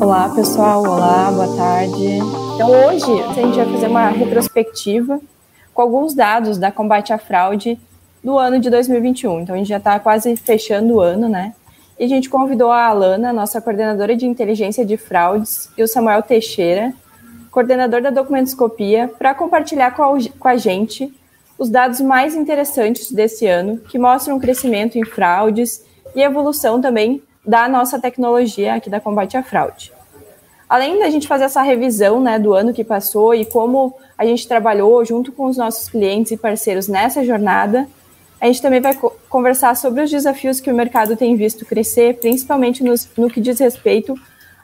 Olá, pessoal. Olá, boa tarde. Então, hoje a gente vai fazer uma retrospectiva com alguns dados da combate à fraude do ano de 2021. Então, a gente já está quase fechando o ano, né? E a gente convidou a Alana, nossa coordenadora de inteligência de fraudes, e o Samuel Teixeira, coordenador da documentoscopia, para compartilhar com a, gente os dados mais interessantes desse ano, que mostram o crescimento em fraudes e evolução também da nossa tecnologia aqui da combate à fraude. Além da gente fazer essa revisão né, do ano que passou e como a gente trabalhou junto com os nossos clientes e parceiros nessa jornada, a gente também vai co conversar sobre os desafios que o mercado tem visto crescer, principalmente nos, no que diz respeito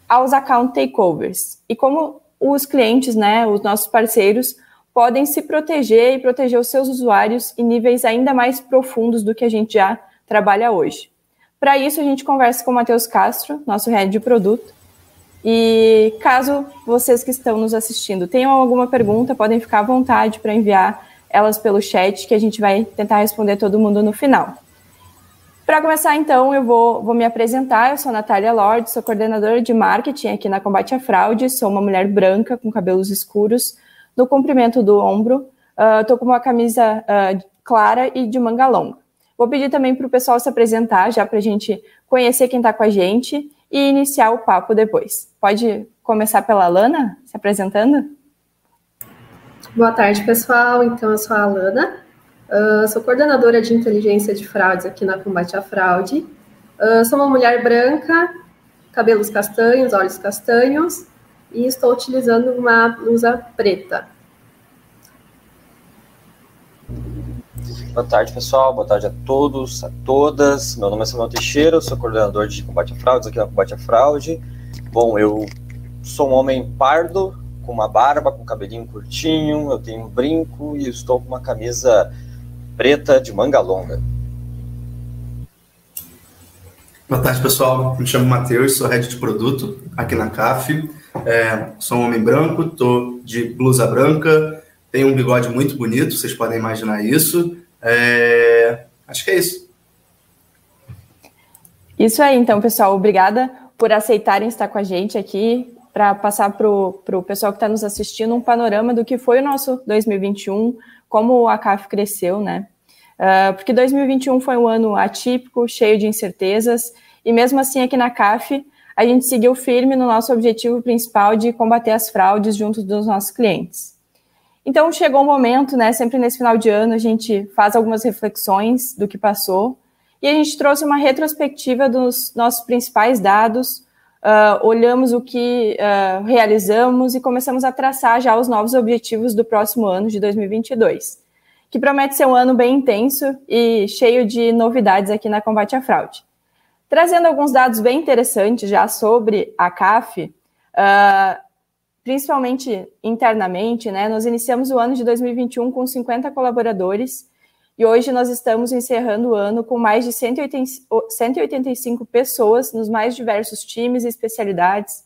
aos account takeovers e como os clientes, né, os nossos parceiros, podem se proteger e proteger os seus usuários em níveis ainda mais profundos do que a gente já trabalha hoje. Para isso, a gente conversa com o Matheus Castro, nosso head de produto. E caso vocês que estão nos assistindo tenham alguma pergunta, podem ficar à vontade para enviar elas pelo chat, que a gente vai tentar responder todo mundo no final. Para começar, então, eu vou, vou, me apresentar. Eu sou Natália Lorde, sou coordenadora de marketing aqui na Combate à Fraude. Sou uma mulher branca com cabelos escuros, no comprimento do ombro. Estou uh, com uma camisa uh, clara e de manga longa. Vou pedir também para o pessoal se apresentar, já para a gente conhecer quem está com a gente e iniciar o papo depois. Pode começar pela Lana, se apresentando? Boa tarde, pessoal. Então, eu sou a Alana, uh, sou coordenadora de inteligência de fraudes aqui na Combate à Fraude. Uh, sou uma mulher branca, cabelos castanhos, olhos castanhos, e estou utilizando uma blusa preta. Boa tarde, pessoal. Boa tarde a todos, a todas. Meu nome é Samuel Teixeira, eu sou coordenador de combate a fraudes aqui na Combate a Fraude. Bom, eu sou um homem pardo, com uma barba, com cabelinho curtinho, eu tenho um brinco e estou com uma camisa preta de manga longa. Boa tarde, pessoal. Me chamo Matheus, sou head de produto aqui na CAF. É, sou um homem branco, estou de blusa branca, tenho um bigode muito bonito, vocês podem imaginar isso. É... Acho que é isso. Isso aí, então, pessoal. Obrigada por aceitarem estar com a gente aqui, para passar para o pessoal que está nos assistindo um panorama do que foi o nosso 2021, como a CAF cresceu, né? Uh, porque 2021 foi um ano atípico, cheio de incertezas, e mesmo assim, aqui na CAF, a gente seguiu firme no nosso objetivo principal de combater as fraudes junto dos nossos clientes. Então chegou o um momento, né? Sempre nesse final de ano a gente faz algumas reflexões do que passou e a gente trouxe uma retrospectiva dos nossos principais dados, uh, olhamos o que uh, realizamos e começamos a traçar já os novos objetivos do próximo ano de 2022, que promete ser um ano bem intenso e cheio de novidades aqui na combate à fraude. Trazendo alguns dados bem interessantes já sobre a CAF, uh, principalmente internamente, né, nós iniciamos o ano de 2021 com 50 colaboradores e hoje nós estamos encerrando o ano com mais de 185 pessoas nos mais diversos times e especialidades,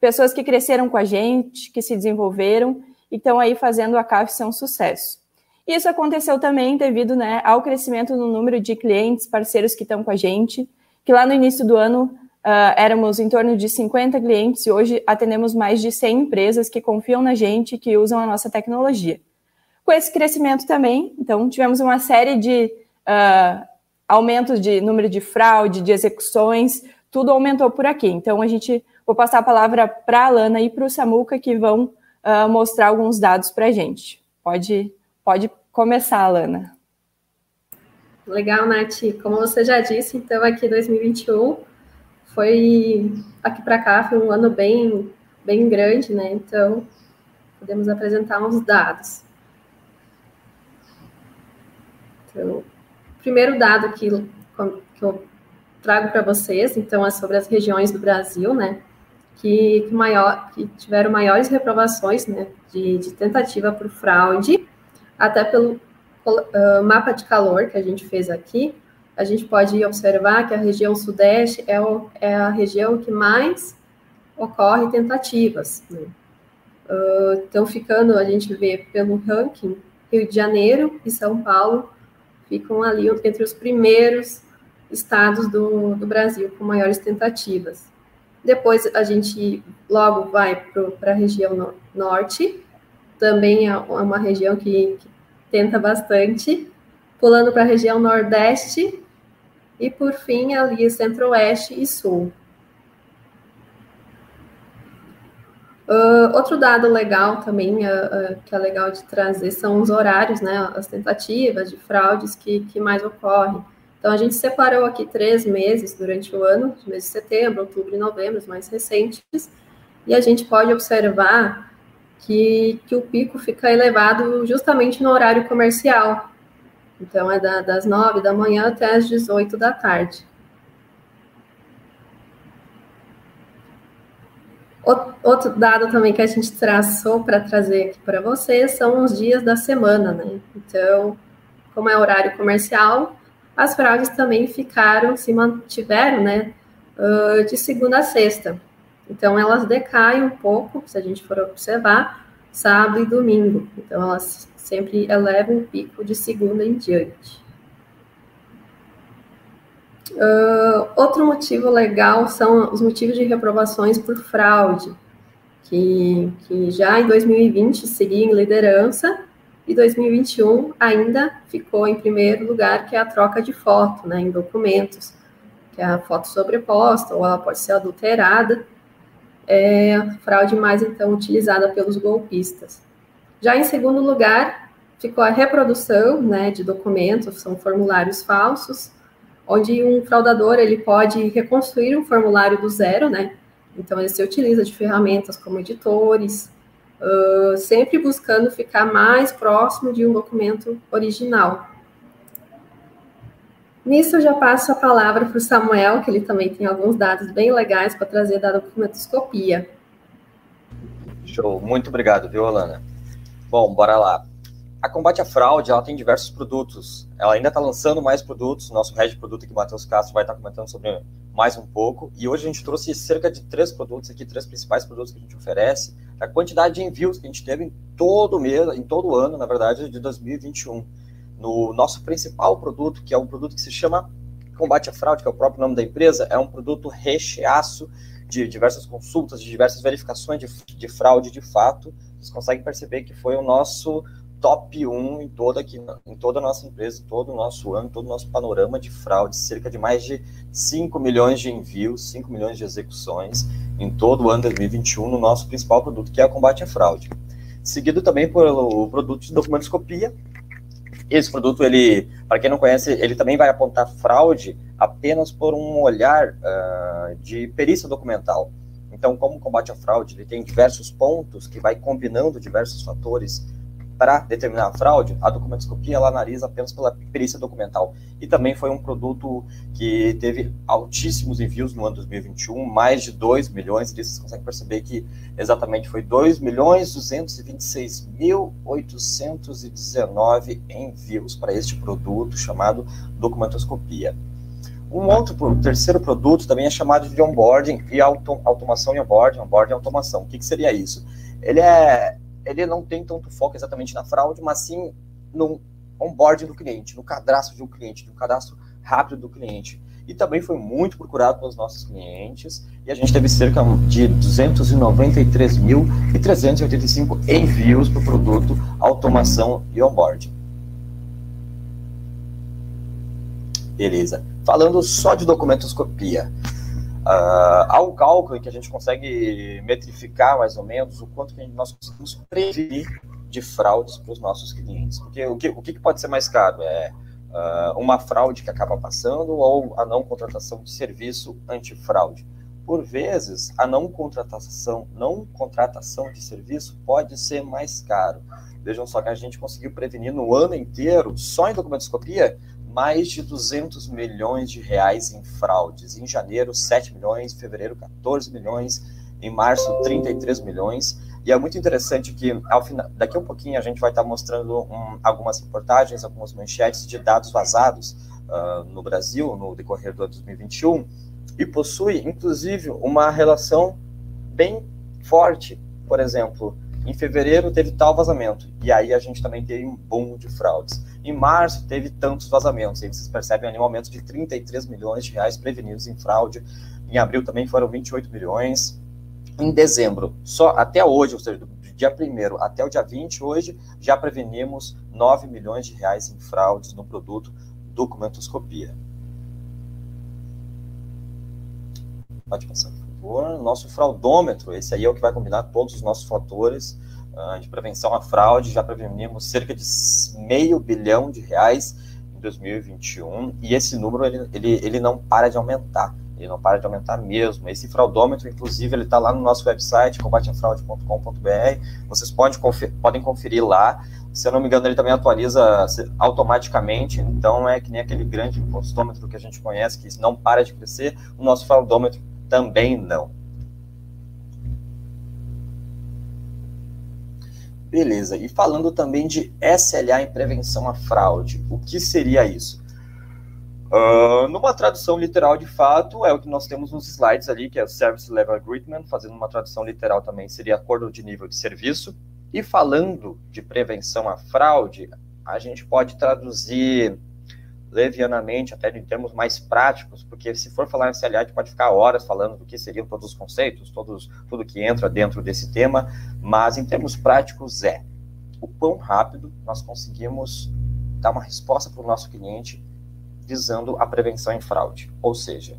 pessoas que cresceram com a gente, que se desenvolveram e estão aí fazendo a CAF ser um sucesso. Isso aconteceu também devido né, ao crescimento no número de clientes, parceiros que estão com a gente, que lá no início do ano Uh, éramos em torno de 50 clientes e hoje atendemos mais de 100 empresas que confiam na gente, que usam a nossa tecnologia. Com esse crescimento também, então, tivemos uma série de uh, aumentos de número de fraude, de execuções, tudo aumentou por aqui. Então, a gente vou passar a palavra para a Alana e para o Samuca, que vão uh, mostrar alguns dados para a gente. Pode, pode começar, Alana. Legal, Nath. Como você já disse, então, aqui 2021 foi aqui para cá foi um ano bem bem grande, né? Então podemos apresentar uns dados. Então, primeiro dado que, que eu trago para vocês, então, é sobre as regiões do Brasil, né? Que, que, maior, que tiveram maiores reprovações, né? De, de tentativa por fraude, até pelo uh, mapa de calor que a gente fez aqui, a gente pode observar que a região sudeste é, o, é a região que mais ocorre tentativas. Né? Uh, então, ficando, a gente vê pelo ranking, Rio de Janeiro e São Paulo ficam ali entre os primeiros estados do, do Brasil com maiores tentativas. Depois a gente logo vai para a região no, norte, também é uma região que, que tenta bastante, pulando para a região nordeste e por fim ali centro-oeste e sul. Uh, outro dado legal também, uh, uh, que é legal de trazer, são os horários, né, as tentativas de fraudes que, que mais ocorrem. Então, a gente separou aqui três meses durante o ano, meses de setembro, outubro e novembro, os mais recentes, e a gente pode observar que, que o pico fica elevado justamente no horário comercial. Então, é da, das nove da manhã até as 18 da tarde. Outro dado também que a gente traçou para trazer aqui para vocês são os dias da semana, né? Então, como é horário comercial, as fraudes também ficaram, se mantiveram, né, de segunda a sexta. Então, elas decaem um pouco, se a gente for observar, sábado e domingo. Então, elas sempre elevam um pico de segunda em diante. Uh, outro motivo legal são os motivos de reprovações por fraude, que, que já em 2020 seguia em liderança e 2021 ainda ficou em primeiro lugar, que é a troca de foto né, em documentos, que é a foto sobreposta ou ela pode ser adulterada, é a fraude mais então utilizada pelos golpistas. Já em segundo lugar, ficou a reprodução né, de documentos, são formulários falsos, onde um fraudador ele pode reconstruir um formulário do zero, né? Então ele se utiliza de ferramentas como editores, uh, sempre buscando ficar mais próximo de um documento original. Nisso eu já passo a palavra para o Samuel, que ele também tem alguns dados bem legais para trazer da documentoscopia. Show, muito obrigado, viu, Alana? Bom, bora lá. A Combate à Fraude, ela tem diversos produtos. Ela ainda está lançando mais produtos. Nosso head produto aqui, Matheus Castro, vai estar tá comentando sobre mais um pouco. E hoje a gente trouxe cerca de três produtos aqui, três principais produtos que a gente oferece. A quantidade de envios que a gente teve em todo mês, em todo ano, na verdade, de 2021. No nosso principal produto, que é um produto que se chama Combate à Fraude, que é o próprio nome da empresa, é um produto recheaço de diversas consultas, de diversas verificações de, de fraude de fato. Vocês conseguem perceber que foi o nosso top 1 em toda, aqui, em toda a nossa empresa, todo o nosso ano, todo o nosso panorama de fraude, cerca de mais de 5 milhões de envios, 5 milhões de execuções em todo o ano 2021 no nosso principal produto, que é a combate à fraude. Seguido também pelo produto de documentoscopia. Esse produto, ele, para quem não conhece, ele também vai apontar fraude apenas por um olhar uh, de perícia documental. Então, como combate à fraude, ele tem diversos pontos que vai combinando diversos fatores para determinar a fraude, a documentoscopia ela analisa apenas pela perícia documental. E também foi um produto que teve altíssimos envios no ano 2021, mais de 2 milhões, e vocês conseguem perceber que exatamente foi 2 milhões 226 mil 819 envios para este produto chamado documentoscopia. Um outro, terceiro produto também é chamado de onboarding e auto, automação e onboarding, onboarding e automação. O que, que seria isso? Ele é ele não tem tanto foco exatamente na fraude, mas sim no onboarding do cliente, no cadastro de um cliente, no cadastro rápido do cliente. E também foi muito procurado pelos nossos clientes, e a gente teve cerca de 293.385 envios para o produto automação e onboarding. Beleza. Falando só de documentoscopia, Uh, há um cálculo em que a gente consegue metrificar mais ou menos o quanto que nós conseguimos prevenir de fraudes para os nossos clientes. Porque o que, o que pode ser mais caro? É uh, uma fraude que acaba passando ou a não contratação de serviço antifraude? Por vezes, a não contratação, não contratação de serviço pode ser mais caro. Vejam só que a gente conseguiu prevenir no ano inteiro, só em documentoscopia, mais de 200 milhões de reais em fraudes. Em janeiro, 7 milhões, em fevereiro, 14 milhões, em março, 33 milhões. E é muito interessante que, ao final, daqui a um pouquinho, a gente vai estar mostrando um, algumas reportagens, algumas manchetes de dados vazados uh, no Brasil no decorrer do ano 2021 e possui, inclusive, uma relação bem forte, por exemplo, Em fevereiro teve tal vazamento, e aí a gente também teve um boom de fraudes. Em março teve tantos vazamentos, e vocês percebem ali um aumento de 33 milhões de reais prevenidos em fraude. Em abril também foram 28 milhões. Em dezembro, só até hoje, ou seja, do dia 1 até o dia 20, hoje, já prevenimos 9 milhões de reais em fraudes no produto documentoscopia. Pode passar, Nosso fraudômetro, esse aí é o que vai combinar todos os nossos fatores uh, de prevenção à fraude. Já prevenimos cerca de meio bilhão de reais em 2021 e esse número ele, ele, ele não para de aumentar. Ele não para de aumentar mesmo. Esse fraudômetro, inclusive, ele está lá no nosso website, combateafraude.com.br. Vocês podem conferir, podem conferir lá. Se eu não me engano, ele também atualiza automaticamente. Então, é que nem aquele grande impostômetro que a gente conhece, que não para de crescer. O nosso fraudômetro também não. Beleza. E falando também de SLA em prevenção à fraude, o que seria isso? Uh, numa tradução literal de fato, é o que nós temos nos slides ali, que é o Service Level Agreement, fazendo uma tradução literal também seria acordo de nível de serviço. E falando de prevenção à fraude, a gente pode traduzir levianamente, até em termos mais práticos, porque se for falar em CLA, a gente pode ficar horas falando do que seriam todos os conceitos, todos, tudo que entra dentro desse tema, mas em termos práticos é o quão rápido nós conseguimos dar uma resposta para o nosso cliente visando a prevenção em fraude. Ou seja,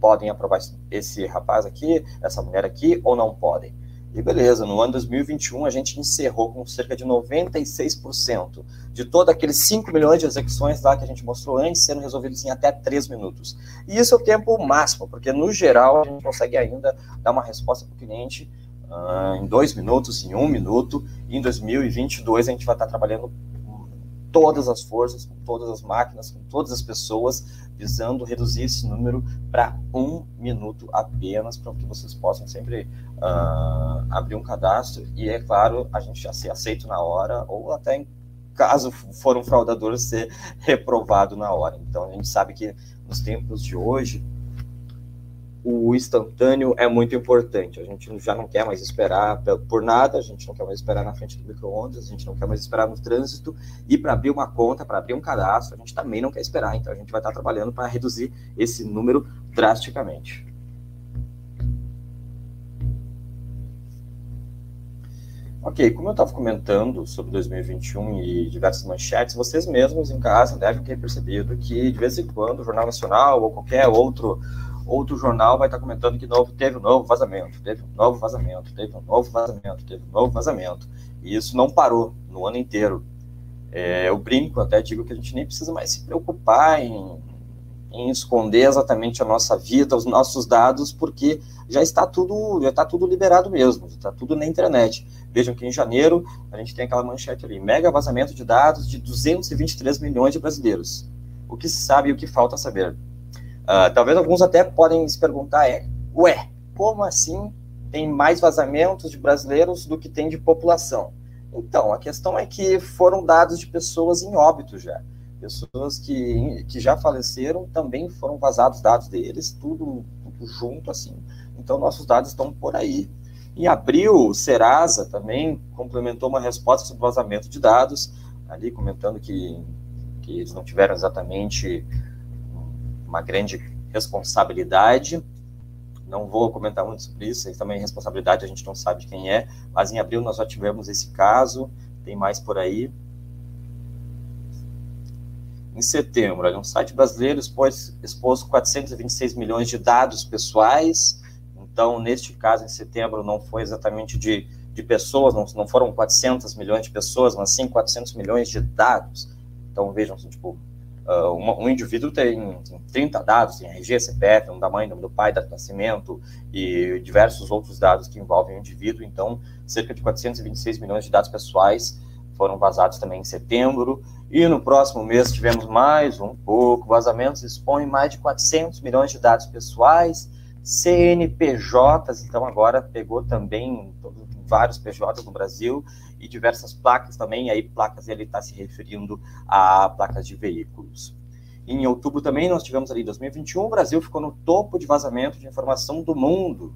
podem aprovar esse rapaz aqui, essa mulher aqui, ou não podem. E beleza, no ano 2021 a gente encerrou com cerca de 96% de todos aqueles 5 milhões de execuções lá que a gente mostrou antes sendo resolvidos em até 3 minutos. E isso é o tempo máximo, porque no geral a gente consegue ainda dar uma resposta para o cliente uh, em 2 minutos, em 1 um minuto. E em 2022 a gente vai estar trabalhando todas as forças, com todas as máquinas, com todas as pessoas, visando reduzir esse número para um minuto apenas, para que vocês possam sempre uh, abrir um cadastro e, é claro, a gente já ser aceito na hora, ou até em caso for um fraudador ser reprovado na hora. Então, a gente sabe que nos tempos de hoje, o instantâneo é muito importante. A gente já não quer mais esperar por nada, a gente não quer mais esperar na frente do micro-ondas, a gente não quer mais esperar no trânsito. E para abrir uma conta, para abrir um cadastro, a gente também não quer esperar. Então a gente vai estar trabalhando para reduzir esse número drasticamente. Ok, como eu estava comentando sobre 2021 e diversas manchetes, vocês mesmos em casa devem ter percebido que de vez em quando o Jornal Nacional ou qualquer outro outro jornal vai estar comentando que novo, teve um novo vazamento, teve um novo vazamento, teve um novo vazamento, teve um novo vazamento. E isso não parou no ano inteiro. É, eu brinco, até digo que a gente nem precisa mais se preocupar em, em esconder exatamente a nossa vida, os nossos dados, porque já está tudo, já está tudo liberado mesmo, está tudo na internet. Vejam que em janeiro a gente tem aquela manchete ali, mega vazamento de dados de 223 milhões de brasileiros. O que se sabe e o que falta saber? Uh, talvez alguns até podem se perguntar, é, ué, como assim tem mais vazamentos de brasileiros do que tem de população? Então, a questão é que foram dados de pessoas em óbito já. Pessoas que, que já faleceram também foram vazados dados deles, tudo, tudo junto assim. Então, nossos dados estão por aí. Em abril, o Serasa também complementou uma resposta sobre vazamento de dados, ali comentando que, que eles não tiveram exatamente uma grande responsabilidade. Não vou comentar muito sobre isso, também responsabilidade a gente não sabe quem é, mas em abril nós já tivemos esse caso, tem mais por aí. Em setembro, um site brasileiro expôs, expôs 426 milhões de dados pessoais, então, neste caso, em setembro, não foi exatamente de, de pessoas, não, não foram 400 milhões de pessoas, mas sim 400 milhões de dados. Então, vejam, assim, tipo, Uh, um indivíduo tem, tem 30 dados, tem RG, CPF, nome da mãe, nome do pai, data de nascimento e diversos outros dados que envolvem o indivíduo. Então, cerca de 426 milhões de dados pessoais foram vazados também em setembro. E no próximo mês tivemos mais um pouco. Vazamentos expõem mais de 400 milhões de dados pessoais, CNPJs, então agora pegou também vários PJs no Brasil e diversas placas também, aí placas ele está se referindo a placas de veículos. Em outubro também nós tivemos ali, 2021, o Brasil ficou no topo de vazamento de informação do mundo,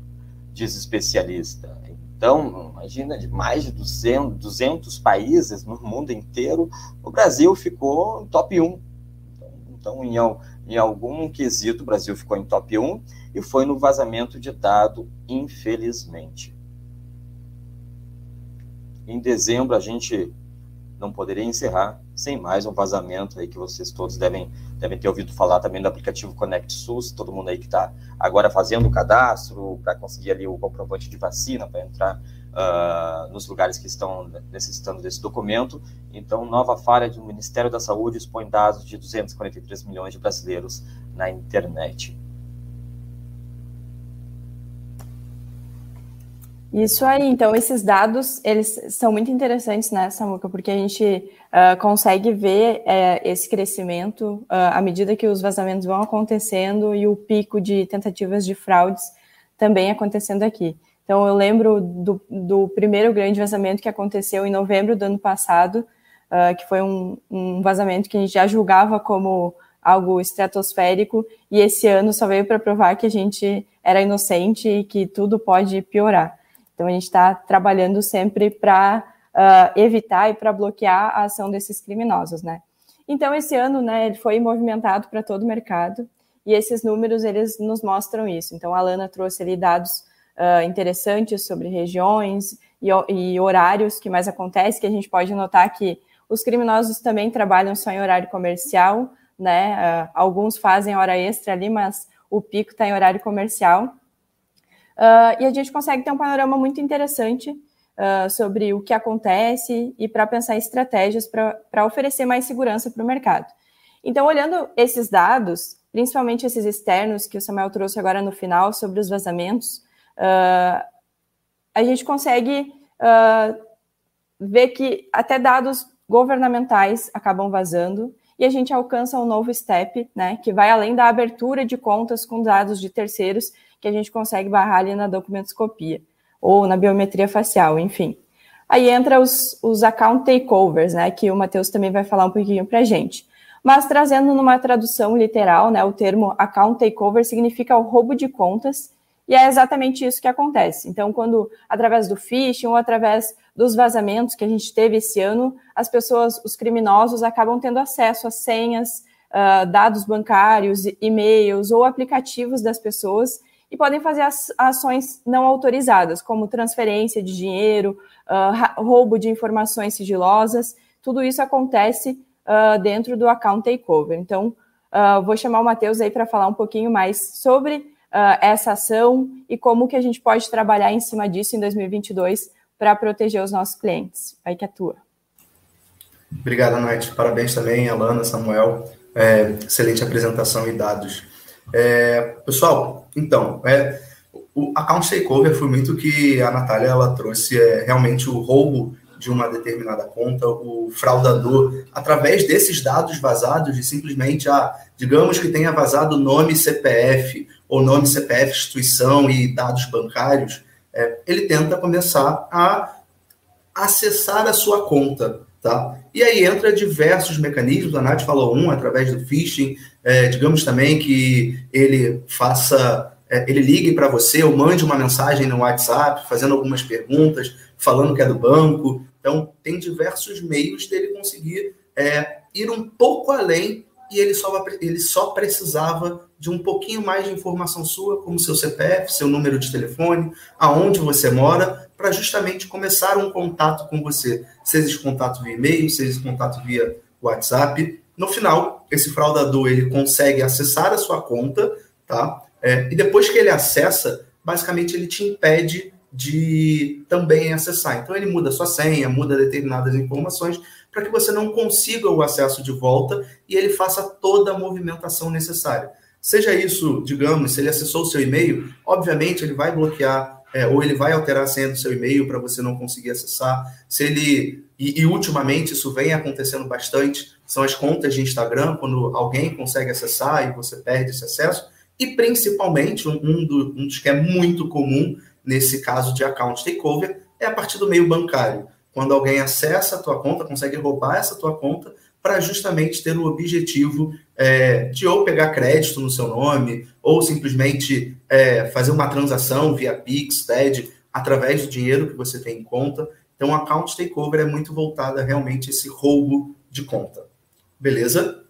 diz especialista. Então, imagina, de mais de 200, 200 países no mundo inteiro, o Brasil ficou em top 1. Então, em, em algum quesito, o Brasil ficou em top 1 e foi no vazamento de dado, infelizmente. Em dezembro, a gente não poderia encerrar sem mais um vazamento aí que vocês todos devem, devem ter ouvido falar também do aplicativo Connect SUS, todo mundo aí que está agora fazendo o cadastro para conseguir ali o comprovante de vacina para entrar uh, nos lugares que estão necessitando desse documento. Então, nova falha do Ministério da Saúde expõe dados de 243 milhões de brasileiros na internet. Isso aí, então esses dados, eles são muito interessantes, né, Samuca, porque a gente uh, consegue ver uh, esse crescimento uh, à medida que os vazamentos vão acontecendo e o pico de tentativas de fraudes também acontecendo aqui. Então eu lembro do, do primeiro grande vazamento que aconteceu em novembro do ano passado, ah, que foi um, um vazamento que a gente já julgava como algo estratosférico, e esse ano só veio para provar que a gente era inocente e que tudo pode piorar. Então, a gente está trabalhando sempre para uh, ah, evitar e para bloquear a ação desses criminosos, né? Então, esse ano, né, ele foi movimentado para todo o mercado e esses números, eles nos mostram isso. Então, a Lana trouxe ali dados uh, interessantes sobre regiões e, e, horários que mais acontece, que a gente pode notar que os criminosos também trabalham só em horário comercial, né? Uh, alguns fazem hora extra ali, mas o pico está em horário comercial. Uh, e a gente consegue ter um panorama muito interessante uh, sobre o que acontece e para pensar estratégias para oferecer mais segurança para o mercado. Então, olhando esses dados, principalmente esses externos que o Samuel trouxe agora no final sobre os vazamentos, uh, a gente consegue ver que até dados governamentais acabam vazando e a gente alcança um novo step, né, que vai além da abertura de contas com dados de terceiros que a gente consegue barrar ali na documentoscopia ou na biometria facial, enfim. Aí entra os, os account takeovers, né, que o Matheus também vai falar um pouquinho para a gente. Mas trazendo numa tradução literal, né, o termo account takeover significa o roubo de contas, e é exatamente isso que acontece. Então, quando através do phishing ou através dos vazamentos que a gente teve esse ano, as pessoas, os criminosos, acabam tendo acesso às senhas, uh, dados bancários, e-mails ou aplicativos das pessoas e podem fazer ações não autorizadas, como transferência de dinheiro, uh, roubo de informações sigilosas. Tudo isso acontece uh, dentro do account takeover. Então, uh, vou chamar o Matheus aí para falar um pouquinho mais sobre essa ação e como que a gente pode trabalhar em cima disso em 2022 para proteger os nossos clientes. Aí que atua. Obrigado, Nath. Parabéns também, Alana, Samuel. É, excelente apresentação e dados. É, pessoal, então, é, o account takeover foi muito que a Natália ela trouxe é, realmente o roubo de uma determinada conta, o fraudador, através desses dados vazados, de simplesmente, ah, digamos que tenha vazado nome CPF, ou nome CPF, instituição e dados bancários, é, ele tenta começar a acessar a sua conta. Tá? E aí entra diversos mecanismos, a Nath falou um, através do phishing, é, digamos também que ele faça, é, ele ligue para você ou mande uma mensagem no WhatsApp, fazendo algumas perguntas, falando que é do banco. Então, tem diversos meios dele conseguir é, ir um pouco além e ele só, ele só precisava de um pouquinho mais de informação sua, como seu CPF, seu número de telefone, aonde você mora, para justamente começar um contato com você, seja esse contato via e-mail, seja esse contato via WhatsApp. No final, esse fraudador ele consegue acessar a sua conta, tá? É, e depois que ele acessa, basicamente ele te impede de também acessar. Então ele muda sua senha, muda determinadas informações para que você não consiga o acesso de volta e ele faça toda a movimentação necessária. Seja isso, digamos, se ele acessou o seu e-mail, obviamente ele vai bloquear é, ou ele vai alterar a senha do seu e-mail para você não conseguir acessar. Se ele e, e, ultimamente isso vem acontecendo bastante, são as contas de Instagram, quando alguém consegue acessar e você perde esse acesso. E principalmente, um, do, um dos que é muito comum nesse caso de account takeover é a partir do meio bancário. Quando alguém acessa a tua conta, consegue roubar essa tua conta para justamente ter o objetivo é, de ou pegar crédito no seu nome, ou simplesmente é, fazer uma transação via Pix, TED, através do dinheiro que você tem em conta. Então, o account takeover é muito voltado a realmente esse roubo de conta. Beleza?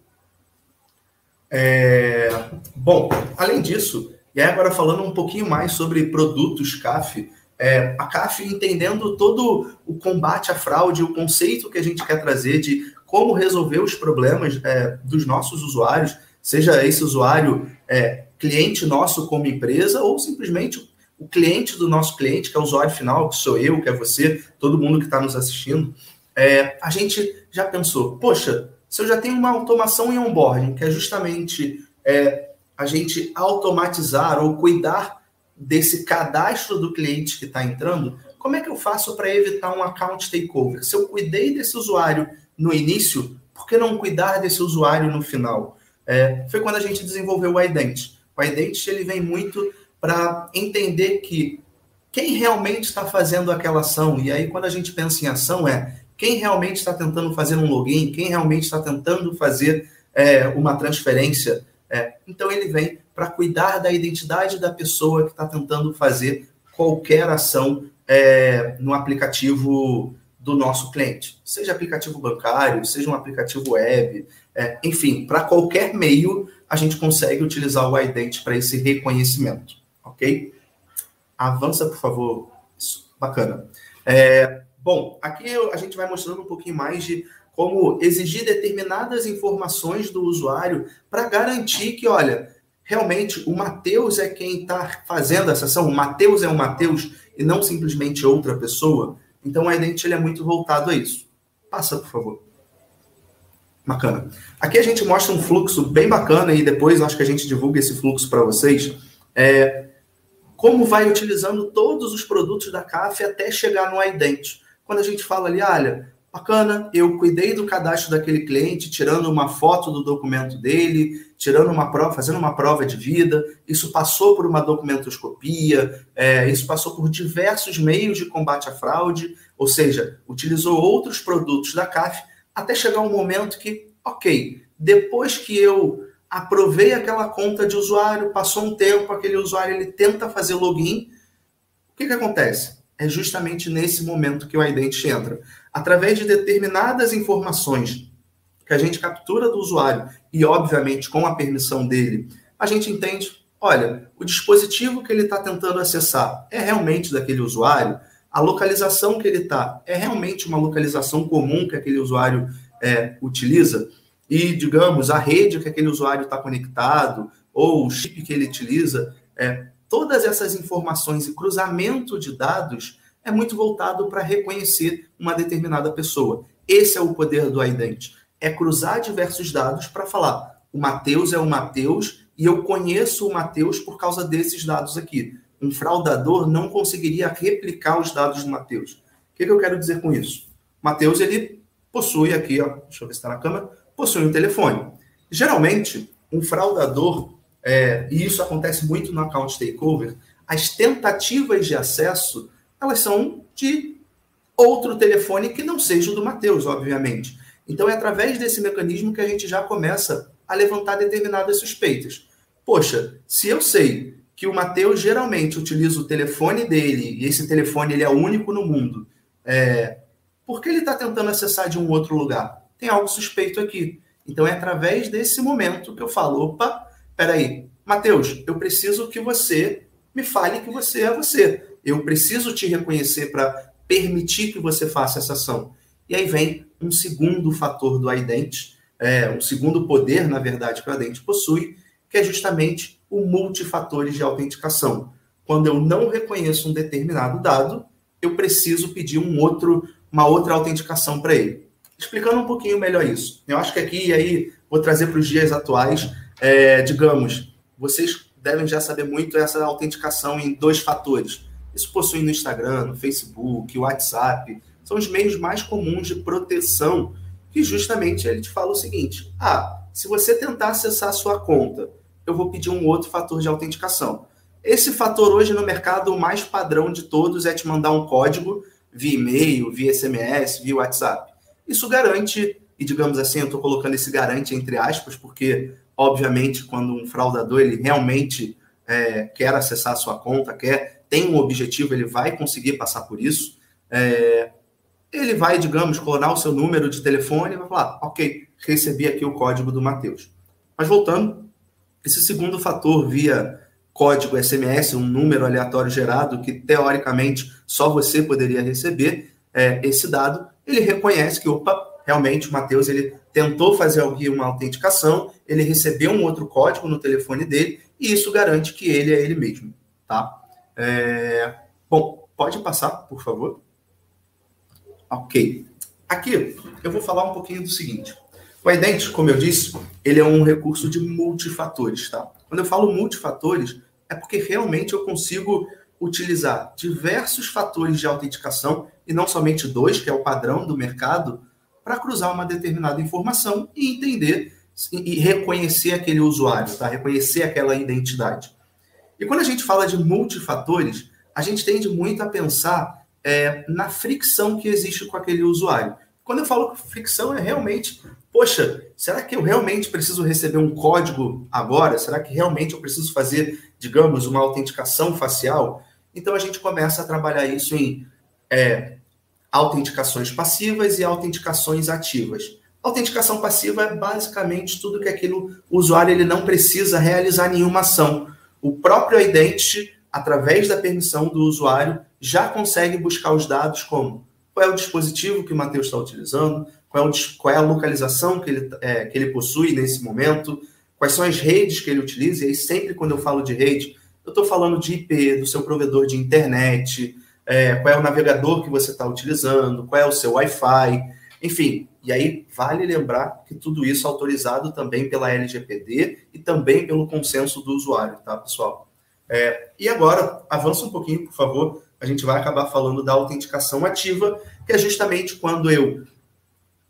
É... Bom, além disso, e aí agora falando um pouquinho mais sobre produtos CAF, é, a CAF entendendo todo o combate à fraude, o conceito que a gente quer trazer de como resolver os problemas é, dos nossos usuários, seja esse usuário é, cliente nosso como empresa ou simplesmente o cliente do nosso cliente, que é o usuário final, que sou eu, que é você, todo mundo que está nos assistindo, é, a gente já pensou, poxa, se eu já tenho uma automação em onboarding, que é justamente é, a gente automatizar ou cuidar desse cadastro do cliente que está entrando, como é que eu faço para evitar um account takeover? Se eu cuidei desse usuário no início, por que não cuidar desse usuário no final? É, foi quando a gente desenvolveu o Ident. O Ident ele vem muito para entender que quem realmente está fazendo aquela ação, e aí quando a gente pensa em ação é quem realmente está tentando fazer um login, quem realmente está tentando fazer é, uma transferência. É, então ele vem para cuidar da identidade da pessoa que está tentando fazer qualquer ação é, no aplicativo do nosso cliente, seja aplicativo bancário, seja um aplicativo web, é, enfim, para qualquer meio a gente consegue utilizar o ident para esse reconhecimento ok? Avança, por favor. Isso, bacana. É, bom, aqui a gente vai mostrando um pouquinho mais de como exigir determinadas informações do usuário para garantir que, olha, realmente o Mateus é quem está fazendo essa ação, o Mateus é o Mateus e não simplesmente outra pessoa. Então, a Ident é muito voltado a isso. Passa, por favor. Bacana. Aqui a gente mostra um fluxo bem bacana e depois acho que a gente divulga esse fluxo para vocês. É, como vai utilizando todos os produtos da CAF até chegar no ident. Quando a gente fala ali, olha, bacana, eu cuidei do cadastro daquele cliente, tirando uma foto do documento dele, tirando uma prova, fazendo uma prova de vida, isso passou por uma documentoscopia, é, isso passou por diversos meios de combate à fraude, ou seja, utilizou outros produtos da CAF até chegar um momento que, ok, depois que eu aprovei aquela conta de usuário, passou um tempo, aquele usuário ele tenta fazer login. O que, que acontece? É justamente nesse momento que o ident entra. Através de determinadas informações que a gente captura do usuário e, obviamente, com a permissão dele, a gente entende, olha, o dispositivo que ele está tentando acessar é realmente daquele usuário, a localização que ele está é realmente uma localização comum que aquele usuário é, utiliza e, digamos, a rede que aquele usuário está conectado ou o chip que ele utiliza, é, todas essas informações e cruzamento de dados é muito voltado para reconhecer uma determinada pessoa. Esse é o poder do ident. É cruzar diversos dados para falar: o Mateus é o Mateus e eu conheço o Mateus por causa desses dados aqui. Um fraudador não conseguiria replicar os dados do Mateus. O que, que eu quero dizer com isso? Mateus ele possui aqui, ó, deixa eu ver se está na câmera, possui um telefone. Geralmente, um fraudador, é, e isso acontece muito no account takeover, as tentativas de acesso, elas são de outro telefone que não seja o do Matheus, obviamente. Então, é através desse mecanismo que a gente já começa a levantar determinadas suspeitas. Poxa, se eu sei que o Matheus geralmente utiliza o telefone dele, e esse telefone ele é único no mundo, é, por que ele está tentando acessar de um outro lugar? tem algo suspeito aqui. Então é através desse momento que eu falo, opa, peraí, Mateus, eu preciso que você me fale que você é você. Eu preciso te reconhecer para permitir que você faça essa ação. E aí vem um segundo fator do ident, é, um segundo poder, na verdade, que o ident possui, que é justamente o multifatores de autenticação. Quando eu não reconheço um determinado dado, eu preciso pedir um outro, uma outra autenticação para ele explicando um pouquinho melhor isso. Eu acho que aqui, e aí, vou trazer para os dias atuais, é, digamos, vocês devem já saber muito essa autenticação em dois fatores. Isso possui no Instagram, no Facebook, WhatsApp, são os meios mais comuns de proteção, que justamente ele te fala o seguinte: ah, se você tentar acessar a sua conta, eu vou pedir um outro fator de autenticação. Esse fator hoje no mercado, o mais padrão de todos é te mandar um código via e-mail, via SMS, via WhatsApp. Isso garante, e digamos assim, eu estou colocando esse garante entre aspas, porque, obviamente, quando um fraudador ele realmente é, quer acessar a sua conta, quer tem um objetivo, ele vai conseguir passar por isso. É, ele vai, digamos, clonar o seu número de telefone e vai falar, ok, recebi aqui o código do Matheus. Mas voltando, esse segundo fator via código SMS, um número aleatório gerado que teoricamente só você poderia receber é, esse dado, ele reconhece que, opa, realmente o Matheus ele tentou fazer aqui uma autenticação, ele recebeu um outro código no telefone dele e isso garante que ele é ele mesmo, tá? É... Bom, pode passar, por favor. Ok. Aqui eu vou falar um pouquinho do seguinte. O ident, como eu disse, ele é um recurso de multifatores, tá? Quando eu falo multifatores, é porque realmente eu consigo utilizar diversos fatores de autenticação e não somente dois, que é o padrão do mercado, para cruzar uma determinada informação e entender e reconhecer aquele usuário, tá? Reconhecer aquela identidade. E quando a gente fala de multifatores, a gente tende muito a pensar é, na fricção que existe com aquele usuário. Quando eu falo fricção, é realmente, poxa, será que eu realmente preciso receber um código agora? Será que realmente eu preciso fazer, digamos, uma autenticação facial? Então a gente começa a trabalhar isso em é, autenticações passivas e autenticações ativas. Autenticação passiva é basicamente tudo que aquele usuário ele não precisa realizar nenhuma ação. O próprio Identity, através da permissão do usuário, já consegue buscar os dados como qual é o dispositivo que o Matheus está utilizando, qual é, o, qual é, a localização que ele, é, que ele possui nesse momento, quais são as redes que ele utiliza, e aí sempre quando eu falo de rede, eu estou falando de IP, do seu provedor de internet, é, qual é o navegador que você está utilizando, qual é o seu Wi-Fi, enfim. E aí vale lembrar que tudo isso é autorizado também pela LGPD e também pelo consenso do usuário, tá, pessoal? É, e agora, avança um pouquinho, por favor. A gente vai acabar falando da autenticação ativa, que é justamente quando eu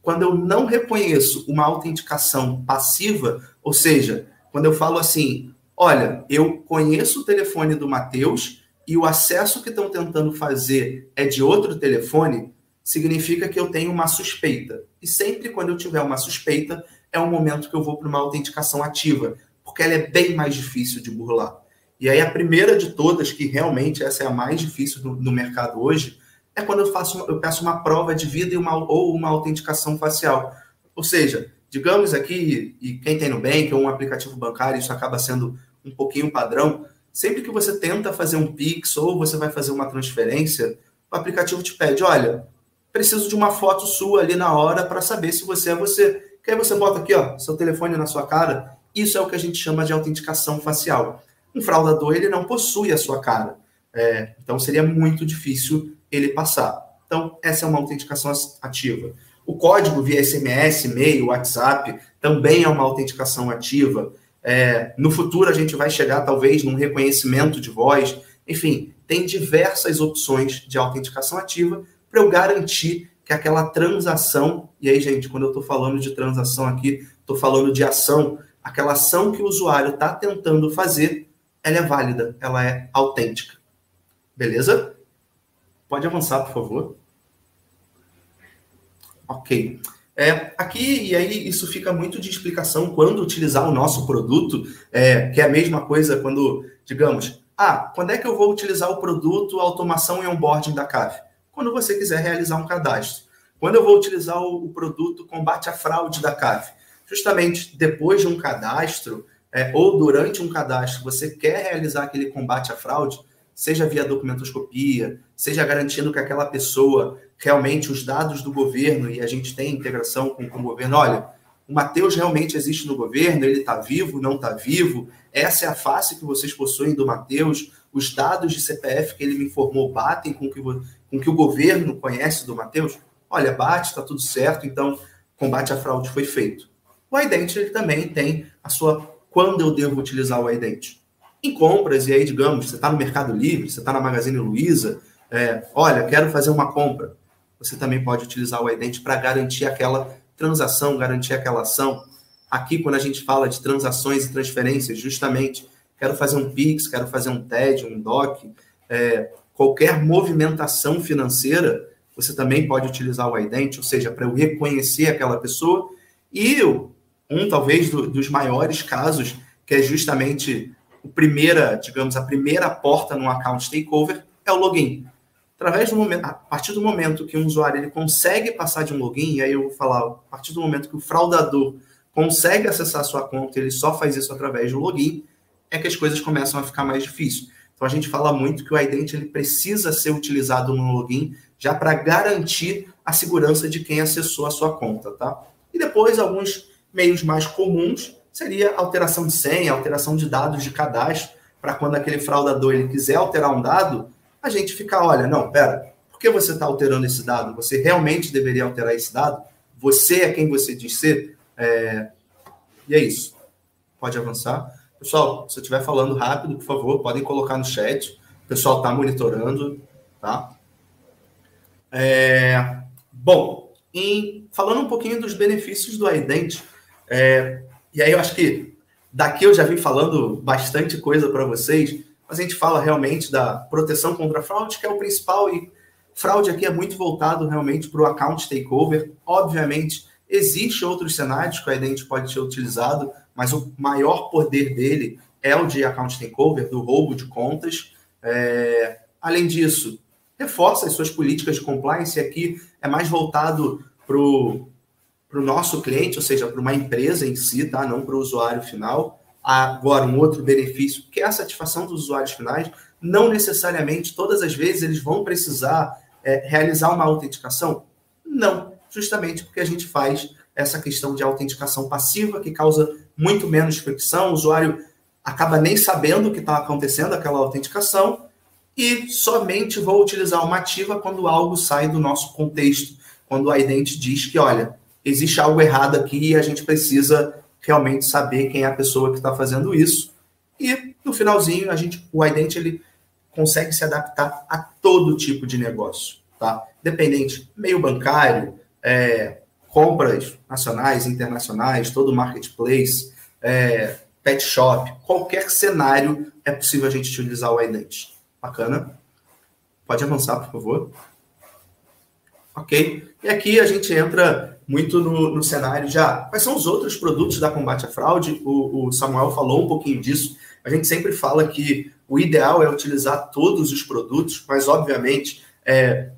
quando eu não reconheço uma autenticação passiva, ou seja, quando eu falo assim, olha, eu conheço o telefone do Matheus, e o acesso que estão tentando fazer é de outro telefone, significa que eu tenho uma suspeita. E sempre quando eu tiver uma suspeita, é o momento que eu vou para uma autenticação ativa, porque ela é bem mais difícil de burlar. E aí a primeira de todas, que realmente essa é a mais difícil no, mercado hoje, é quando eu faço eu peço uma prova de vida uma, ou uma autenticação facial. Ou seja, digamos aqui, e quem tem no Bank ou um aplicativo bancário, isso acaba sendo um pouquinho padrão, Sempre que você tenta fazer um Pix ou você vai fazer uma transferência, o aplicativo te pede: olha, preciso de uma foto sua ali na hora para saber se você é você. Que aí você bota aqui, ó, seu telefone na sua cara. Isso é o que a gente chama de autenticação facial. Um fraudador, ele não possui a sua cara. É, então, seria muito difícil ele passar. Então, essa é uma autenticação ativa. O código via SMS, e-mail, WhatsApp também é uma autenticação ativa. É, no futuro a gente vai chegar talvez num reconhecimento de voz. Enfim, tem diversas opções de autenticação ativa para eu garantir que aquela transação, e aí, gente, quando eu estou falando de transação aqui, estou falando de ação, aquela ação que o usuário está tentando fazer, ela é válida, ela é autêntica. Beleza? Pode avançar, por favor. Ok. É, aqui, e aí isso fica muito de explicação quando utilizar o nosso produto, é, que é a mesma coisa quando, digamos, ah, quando é que eu vou utilizar o produto automação e onboarding da CAF? Quando você quiser realizar um cadastro. Quando eu vou utilizar o, produto combate à fraude da CAF? Justamente depois de um cadastro, é, ou durante um cadastro, você quer realizar aquele combate à fraude, seja via documentoscopia, seja garantindo que aquela pessoa realmente os dados do governo, e a gente tem integração com, com o governo, olha, o Mateus realmente existe no governo, ele está vivo, não está vivo, essa é a face que vocês possuem do Mateus, os dados de CPF que ele me informou batem com o que, com que o governo conhece do Mateus? Olha, bate, está tudo certo, então combate à fraude foi feito. O Identity também tem a sua quando eu devo utilizar o Identity. Em compras, e aí, digamos, você está no Mercado Livre, você está na Magazine Luiza, é, olha, quero fazer uma compra você também pode utilizar o ident para garantir aquela transação, garantir aquela ação. Aqui, quando a gente fala de transações e transferências, justamente, quero fazer um PIX, quero fazer um TED, um DOC, é, qualquer movimentação financeira, você também pode utilizar o ident, ou seja, para eu reconhecer aquela pessoa. E um, talvez, do, dos maiores casos, que é justamente o primeira, digamos, a primeira porta no account takeover é o login. Através do momento, a partir do momento que um usuário ele consegue passar de um login, e aí eu vou falar, a partir do momento que o fraudador consegue acessar a sua conta, ele só faz isso através do login, é que as coisas começam a ficar mais difíceis. Então a gente fala muito que o ident ele precisa ser utilizado no login já para garantir a segurança de quem acessou a sua conta, tá? E depois alguns meios mais comuns seria alteração de senha, alteração de dados de cadastro, para quando aquele fraudador ele quiser alterar um dado, a gente ficar, olha, não, pera, por que você está alterando esse dado? Você realmente deveria alterar esse dado? Você é quem você diz ser? É... E é isso. Pode avançar. Pessoal, se eu estiver falando rápido, por favor, podem colocar no chat. O pessoal está monitorando, tá? É... Bom, em... falando um pouquinho dos benefícios do iDent, é... e aí eu acho que daqui eu já vim falando bastante coisa para vocês, mas a gente fala realmente da proteção contra fraude, que é o principal, e fraude aqui é muito voltado realmente para o account takeover. Obviamente, existe outros cenários que o Ident pode ser utilizado, mas o maior poder dele é o de account takeover, do roubo de contas. É... Além disso, reforça as suas políticas de compliance, aqui é mais voltado para o nosso cliente, ou seja, para uma empresa em si, tá? não para o usuário final. Agora, um outro benefício, que é a satisfação dos usuários finais, não necessariamente todas as vezes eles vão precisar é, realizar uma autenticação? Não, justamente porque a gente faz essa questão de autenticação passiva, que causa muito menos fricção, o usuário acaba nem sabendo o que está acontecendo, aquela autenticação, e somente vou utilizar uma ativa quando algo sai do nosso contexto, quando a ident diz que, olha, existe algo errado aqui e a gente precisa realmente saber quem é a pessoa que está fazendo isso. E no finalzinho, a gente, o ident ele consegue se adaptar a todo tipo de negócio, tá? Dependente, meio bancário, é, compras nacionais, internacionais, todo marketplace, é, pet shop, qualquer cenário é possível a gente utilizar o ident. Bacana? Pode avançar, por favor. Ok? E aqui a gente entra muito no, no cenário já. Quais são os outros produtos da combate à fraude? O, o, Samuel falou um pouquinho disso. A gente sempre fala que o ideal é utilizar todos os produtos, mas obviamente é,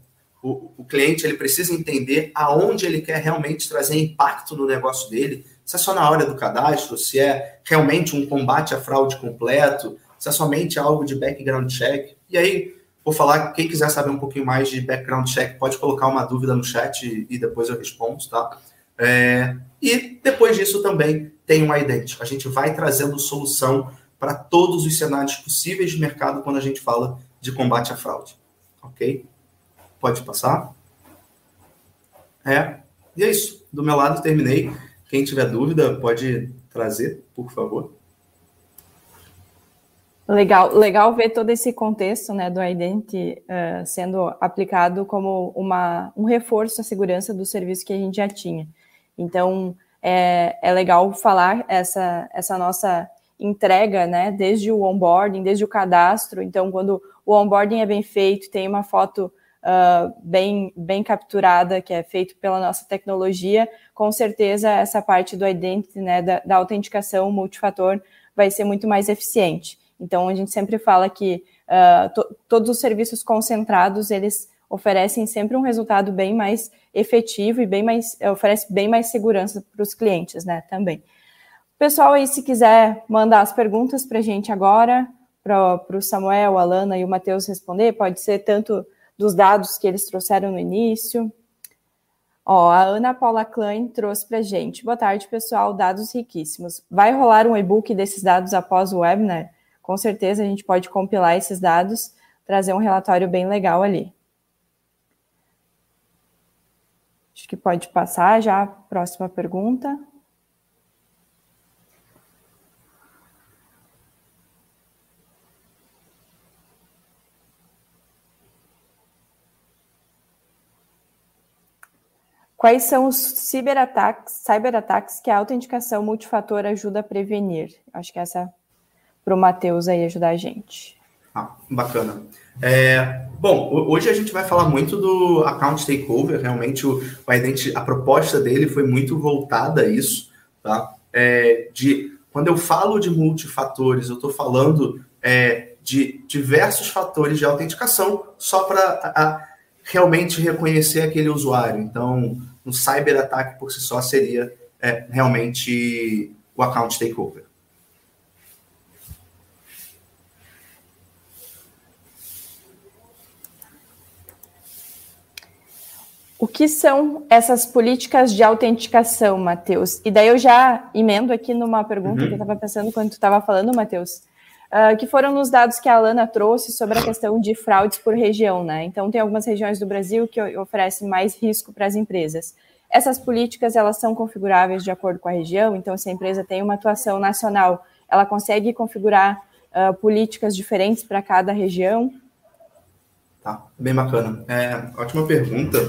o, o, cliente ele precisa entender aonde ele quer realmente trazer impacto no negócio dele. Se é só na hora do cadastro, se é realmente um combate à fraude completo, se é somente algo de background check. E aí, Vou falar, quem quiser saber um pouquinho mais de background check, pode colocar uma dúvida no chat e, e depois eu respondo, tá? É, e depois disso também tem um ident. A gente vai trazendo solução para todos os cenários possíveis de mercado quando a gente fala de combate à fraude. Ok? Pode passar. É. E é isso. Do meu lado, terminei. Quem tiver dúvida, pode trazer, por favor. Legal, legal ver todo esse contexto né, do Ident uh, sendo aplicado como uma, um reforço à segurança do serviço que a gente já tinha. Então, é, é legal falar essa, essa nossa entrega, né, desde o onboarding, desde o cadastro. Então, quando o onboarding é bem feito, tem uma foto uh, bem, bem capturada, que é feito pela nossa tecnologia, com certeza essa parte do Ident, né, da, da autenticação multifator, vai ser muito mais eficiente. Então, a gente sempre fala que uh, to, todos os serviços concentrados, eles oferecem sempre um resultado bem mais efetivo e bem mais, oferece bem mais segurança para os clientes, né, também. Pessoal aí, se quiser mandar as perguntas para a gente agora, para o Samuel, a Alana e o Matheus responder, pode ser tanto dos dados que eles trouxeram no início. Ó, a Ana Paula Klein trouxe para gente. Boa tarde, pessoal. Dados riquíssimos. Vai rolar um e-book desses dados após o webinar? com certeza a gente pode compilar esses dados, trazer um relatório bem legal ali. Acho que pode passar já a próxima pergunta. Quais são os ciberataques, cyberataques que a autenticação multifator ajuda a prevenir? Acho que essa para o Matheus aí ajudar a gente. Ah, bacana. É, bom, hoje a gente vai falar muito do account takeover. Realmente, o a proposta dele foi muito voltada a isso, tá? É, de Quando eu falo de multifatores, eu estou falando é, de diversos fatores de autenticação só para realmente reconhecer aquele usuário. Então, um cyber-ataque por si só seria é, realmente o account takeover. O que são essas políticas de autenticação, Matheus? E daí eu já emendo aqui numa pergunta uhum. que eu estava pensando quando tu estava falando, Matheus, uh, que foram nos dados que a Alana trouxe sobre a questão de fraudes por região, né? Então tem algumas regiões do Brasil que oferecem mais risco para as empresas. Essas políticas elas são configuráveis de acordo com a região. Então, se a empresa tem uma atuação nacional, ela consegue configurar uh, políticas diferentes para cada região. Tá, bem bacana. É, ótima pergunta.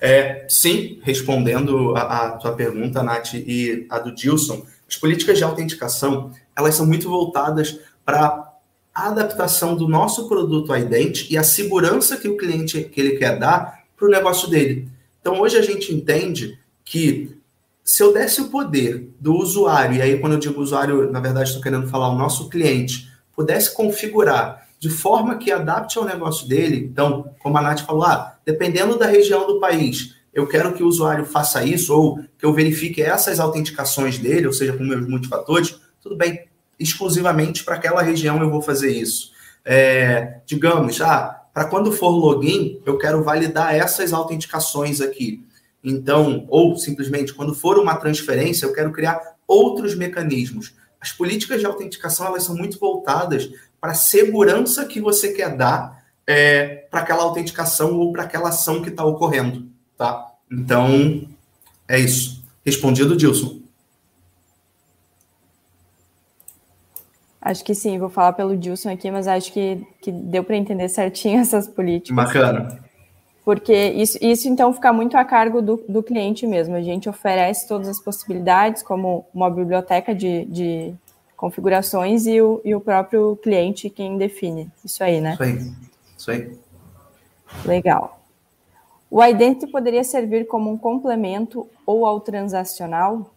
É, sim, respondendo a, a tua pergunta, Nath, e a do Dilson, as políticas de autenticação, elas são muito voltadas para a adaptação do nosso produto a idente e a segurança que o cliente que ele quer dar para o negócio dele. Então, hoje a gente entende que se eu desse o poder do usuário, e aí quando eu digo usuário, na verdade estou querendo falar o nosso cliente, pudesse configurar de forma que adapte ao negócio dele. Então, como a Nath falou, ah, dependendo da região do país, eu quero que o usuário faça isso, ou que eu verifique essas autenticações dele, ou seja, com meus multifatores, tudo bem, exclusivamente para aquela região eu vou fazer isso. É, digamos, ah, para quando for login, eu quero validar essas autenticações aqui. Então, ou simplesmente, quando for uma transferência, eu quero criar outros mecanismos. As políticas de autenticação elas são muito voltadas para a segurança que você quer dar é, para aquela autenticação ou para aquela ação que está ocorrendo, tá? Então, é isso. Respondido, Dilson. Acho que sim, vou falar pelo Dilson aqui, mas acho que, que deu para entender certinho essas políticas. Bacana. Porque isso, isso então fica muito a cargo do, do cliente mesmo. A gente oferece todas as possibilidades, como uma biblioteca de, de configurações e o, e o próprio cliente quem define. Isso aí, né? Isso aí. Isso aí. Legal. O Identity poderia servir como um complemento ou ao transacional?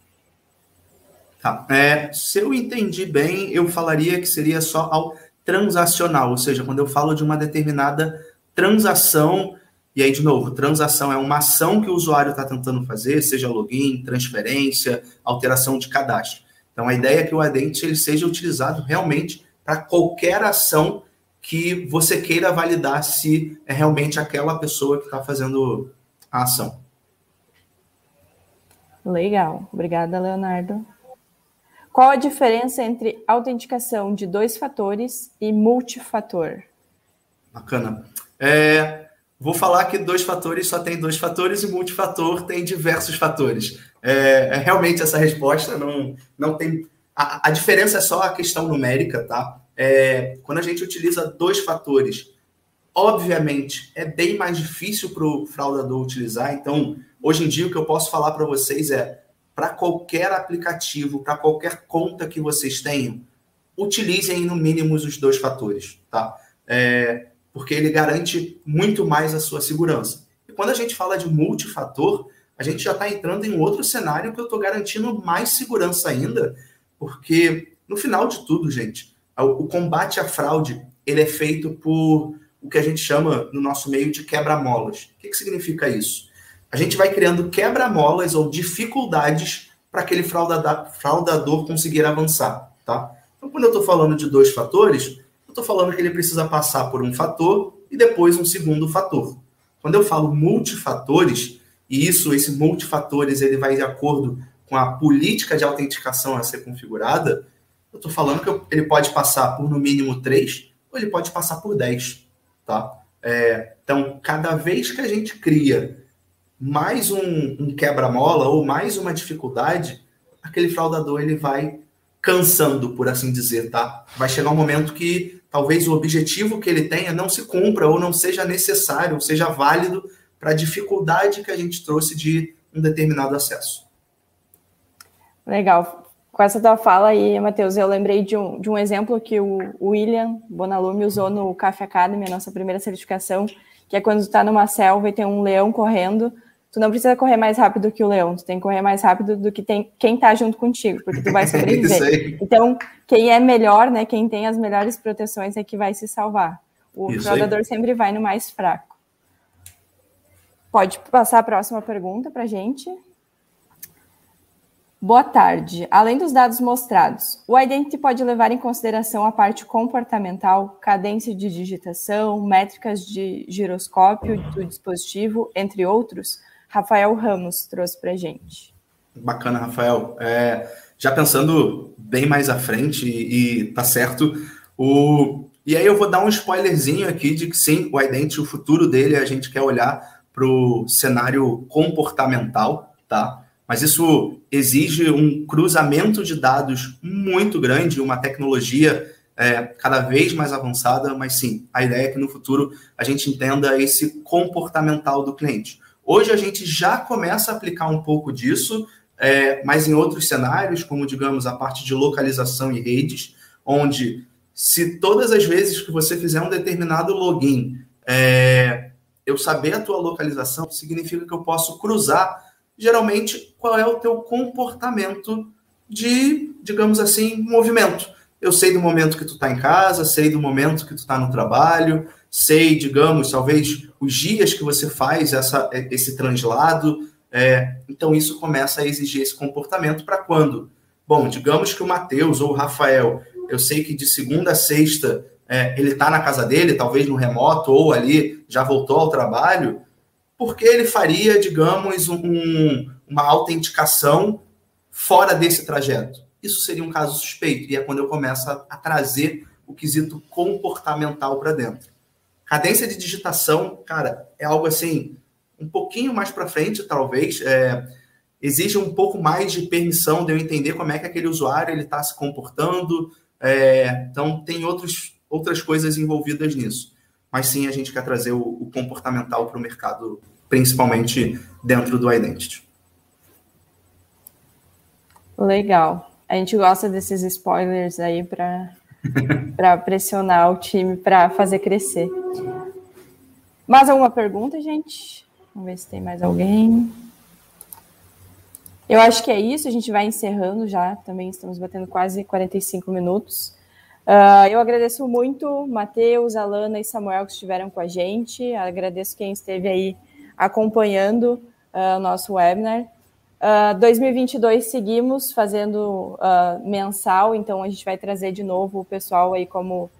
Tá. É, se eu entendi bem, eu falaria que seria só ao transacional, ou seja, quando eu falo de uma determinada transação, e aí, de novo, transação é uma ação que o usuário está tentando fazer, seja login, transferência, alteração de cadastro. Então, a ideia é que o Adent ele seja utilizado realmente para qualquer ação que você queira validar se é realmente aquela pessoa que está fazendo a ação. Legal. Obrigada, Leonardo. Qual a diferença entre autenticação de dois fatores e multifator? Bacana. É, vou falar que dois fatores só tem dois fatores e multifator tem diversos fatores. É, é, realmente essa resposta não, não tem. A, a, diferença é só a questão numérica, tá? É, quando a gente utiliza dois fatores, obviamente é bem mais difícil para o fraudador utilizar. Então, hoje em dia, o que eu posso falar para vocês é: para qualquer aplicativo, para qualquer conta que vocês tenham, utilizem no mínimo os dois fatores, tá? É, porque ele garante muito mais a sua segurança. E quando a gente fala de multifator, a gente já está entrando em outro cenário que eu estou garantindo mais segurança ainda, porque no final de tudo, gente, o combate à fraude ele é feito por o que a gente chama no nosso meio de quebra-molas. O que, que significa isso? A gente vai criando quebra-molas ou dificuldades para aquele fraudador, conseguir avançar, tá? Então, quando eu estou falando de dois fatores, eu estou falando que ele precisa passar por um fator e depois um segundo fator. Quando eu falo multifatores, e isso, esse multifatores, ele vai de acordo com a política de autenticação a ser configurada, eu estou falando que ele pode passar por no mínimo três ou ele pode passar por dez, tá? É, então, cada vez que a gente cria mais um, um quebra-mola ou mais uma dificuldade, aquele fraudador ele vai cansando, por assim dizer, tá? Vai chegar um momento que talvez o objetivo que ele tenha não se cumpra ou não seja necessário, ou seja válido para a dificuldade que a gente trouxe de um determinado acesso. Legal. Com essa tua fala aí, Matheus, eu lembrei de um, de um exemplo que o William Bonalume usou no Café Academy, a nossa primeira certificação, que é quando está numa selva e tem um leão correndo, tu não precisa correr mais rápido que o leão, tu tem que correr mais rápido do que tem, quem tá junto contigo, porque tu vai sobreviver. então, quem é melhor, né, quem tem as melhores proteções é que vai se salvar. O Isso aí. sempre vai no mais fraco. Pode passar a próxima pergunta para gente. Boa tarde. Além dos dados mostrados, o Identity pode levar em consideração a parte comportamental, cadência de digitação, métricas de giroscópio do dispositivo, entre outros? Rafael Ramos trouxe para gente. Bacana, Rafael. É, já pensando bem mais à frente, e, e tá certo, o, e aí eu vou dar um spoilerzinho aqui de que sim, o Identity, o futuro dele, a gente quer olhar para o cenário comportamental, tá? mas isso exige um cruzamento de dados muito grande, uma tecnologia é, cada vez mais avançada, mas sim, a ideia é que no futuro a gente entenda esse comportamental do cliente. Hoje a gente já começa a aplicar um pouco disso, é, mas em outros cenários, como digamos a parte de localização e redes, onde se todas as vezes que você fizer um determinado login, é, eu saber a tua localização, significa que eu posso cruzar geralmente qual é o teu comportamento de, digamos assim, movimento. Eu sei do momento que tu está em casa, sei do momento que tu está no trabalho, sei, digamos, talvez os dias que você faz essa, esse translado. É, então, isso começa a exigir esse comportamento para quando? Bom, digamos que o Matheus ou o Rafael, eu sei que de segunda a sexta é, ele está na casa dele, talvez no remoto, ou ali já voltou ao trabalho, porque ele faria, digamos, um, uma autenticação fora desse trajeto. Isso seria um caso suspeito, e é quando eu começo a, a trazer o quesito comportamental para dentro. Cadência de digitação, cara, é algo assim, um pouquinho mais para frente, talvez. É, exige um pouco mais de permissão de eu entender como é que aquele usuário ele está se comportando. É, então, tem outros, outras coisas envolvidas nisso. Mas sim, a gente quer trazer o, o comportamental para o mercado principalmente dentro do Identity. Legal. A gente gosta desses spoilers aí para pressionar o time para fazer crescer. Mais alguma pergunta, gente? Vamos ver se tem mais alguém. Eu acho que é isso, a gente vai encerrando já, também estamos batendo quase 45 minutos. Uh, eu agradeço muito Matheus, Alana e Samuel que estiveram com a gente. Agradeço quem esteve aí acompanhando uh, o nosso webinar. Uh, 2022 seguimos fazendo uh, mensal, então a gente vai trazer de novo o pessoal aí como,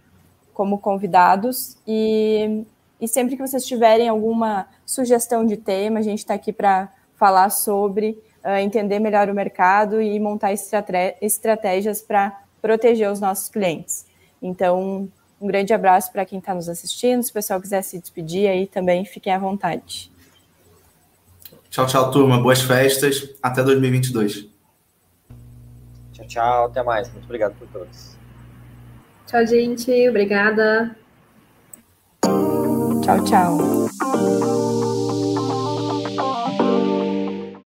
como convidados. E, e sempre que vocês tiverem alguma sugestão de tema, a gente está aqui para falar sobre, uh, entender melhor o mercado e montar estratégias para proteger os nossos clientes. Então, um grande abraço para quem está nos assistindo. Se o pessoal quiser se despedir aí também, fiquem à vontade. Tchau, tchau, turma. Boas festas. Até 2022. Tchau, tchau. Até mais. Muito obrigado por todos. Tchau, gente. Obrigada. Tchau, tchau.